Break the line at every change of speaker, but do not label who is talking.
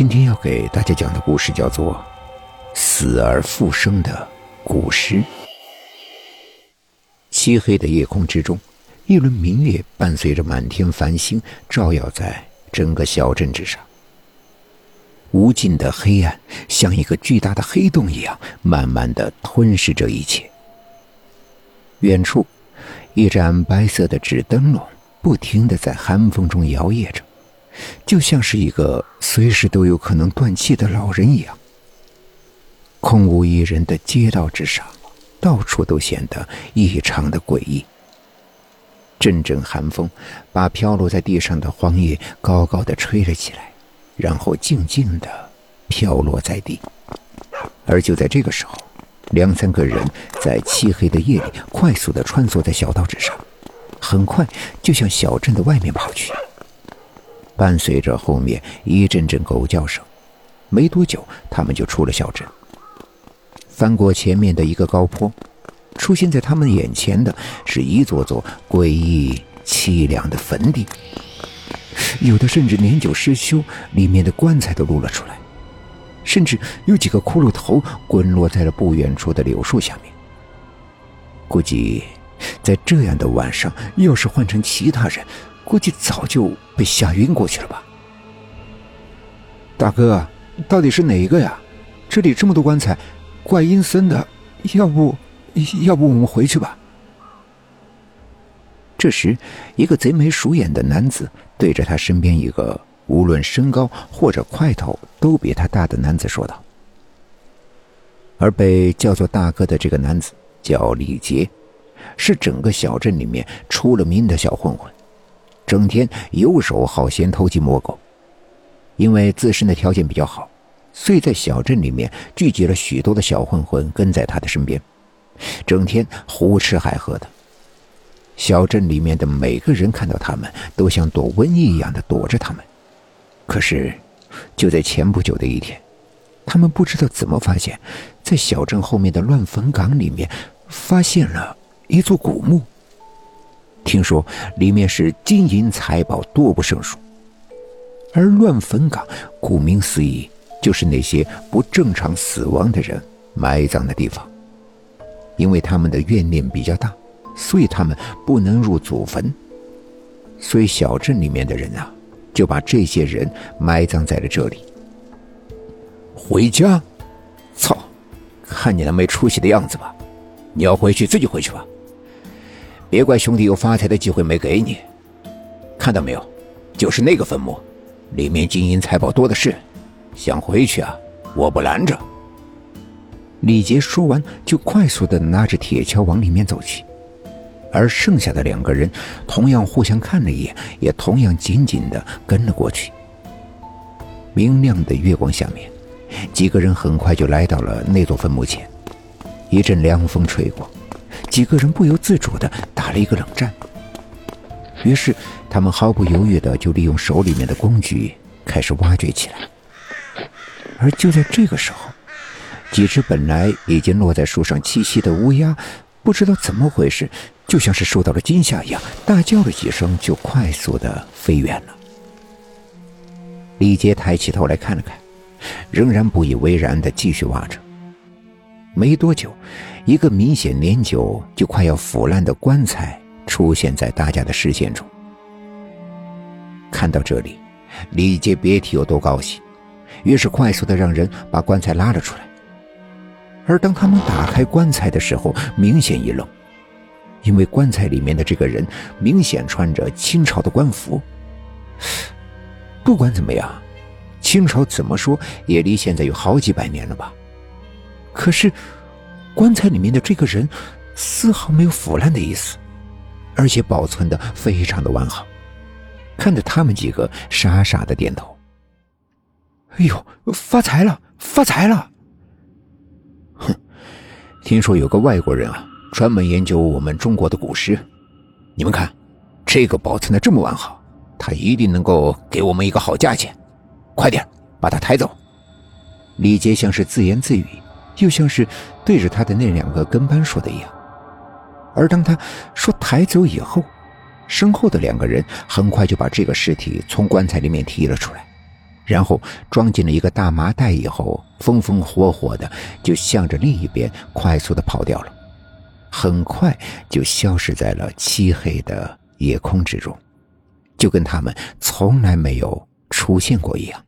今天要给大家讲的故事叫做《死而复生的古尸》。漆黑的夜空之中，一轮明月伴随着满天繁星，照耀在整个小镇之上。无尽的黑暗像一个巨大的黑洞一样，慢慢的吞噬着一切。远处，一盏白色的纸灯笼不停的在寒风中摇曳着。就像是一个随时都有可能断气的老人一样。空无一人的街道之上，到处都显得异常的诡异。阵阵寒风把飘落在地上的黄叶高高的吹了起来，然后静静的飘落在地。而就在这个时候，两三个人在漆黑的夜里快速的穿梭在小道之上，很快就向小镇的外面跑去。伴随着后面一阵阵狗叫声，没多久，他们就出了小镇。翻过前面的一个高坡，出现在他们眼前的是一座座诡异凄凉的坟地，有的甚至年久失修，里面的棺材都露了出来，甚至有几个骷髅头滚落在了不远处的柳树下面。估计，在这样的晚上，要是换成其他人，估计早就被吓晕过去了吧？大哥，到底是哪一个呀？这里这么多棺材，怪阴森的。要不，要不我们回去吧？这时，一个贼眉鼠眼的男子对着他身边一个无论身高或者块头都比他大的男子说道。而被叫做大哥的这个男子叫李杰，是整个小镇里面出了名的小混混。整天游手好闲、偷鸡摸狗，因为自身的条件比较好，所以在小镇里面聚集了许多的小混混跟在他的身边，整天胡吃海喝的。小镇里面的每个人看到他们，都像躲瘟疫一样的躲着他们。可是，就在前不久的一天，他们不知道怎么发现，在小镇后面的乱坟岗里面，发现了一座古墓。听说里面是金银财宝多不胜数，而乱坟岗顾名思义就是那些不正常死亡的人埋葬的地方。因为他们的怨念比较大，所以他们不能入祖坟，所以小镇里面的人啊，就把这些人埋葬在了这里。回家，操！看你那没出息的样子吧，你要回去自己回去吧。别怪兄弟有发财的机会没给你，看到没有？就是那个坟墓，里面金银财宝多的是，想回去啊？我不拦着。李杰说完，就快速的拿着铁锹往里面走去，而剩下的两个人同样互相看了一眼，也同样紧紧的跟了过去。明亮的月光下面，几个人很快就来到了那座坟墓前，一阵凉风吹过。几个人不由自主的打了一个冷战，于是他们毫不犹豫的就利用手里面的工具开始挖掘起来。而就在这个时候，几只本来已经落在树上栖息的乌鸦，不知道怎么回事，就像是受到了惊吓一样，大叫了几声，就快速的飞远了。李杰抬起头来看了看，仍然不以为然的继续挖着。没多久，一个明显年久就快要腐烂的棺材出现在大家的视线中。看到这里，李杰别提有多高兴，于是快速的让人把棺材拉了出来。而当他们打开棺材的时候，明显一愣，因为棺材里面的这个人明显穿着清朝的官服。不管怎么样，清朝怎么说也离现在有好几百年了吧。可是，棺材里面的这个人丝毫没有腐烂的意思，而且保存的非常的完好，看着他们几个傻傻的点头。哎呦，发财了，发财了！哼，听说有个外国人啊，专门研究我们中国的古诗，你们看，这个保存的这么完好，他一定能够给我们一个好价钱，快点把他抬走。李杰像是自言自语。就像是对着他的那两个跟班说的一样，而当他说抬走以后，身后的两个人很快就把这个尸体从棺材里面提了出来，然后装进了一个大麻袋，以后风风火火的就向着另一边快速的跑掉了，很快就消失在了漆黑的夜空之中，就跟他们从来没有出现过一样。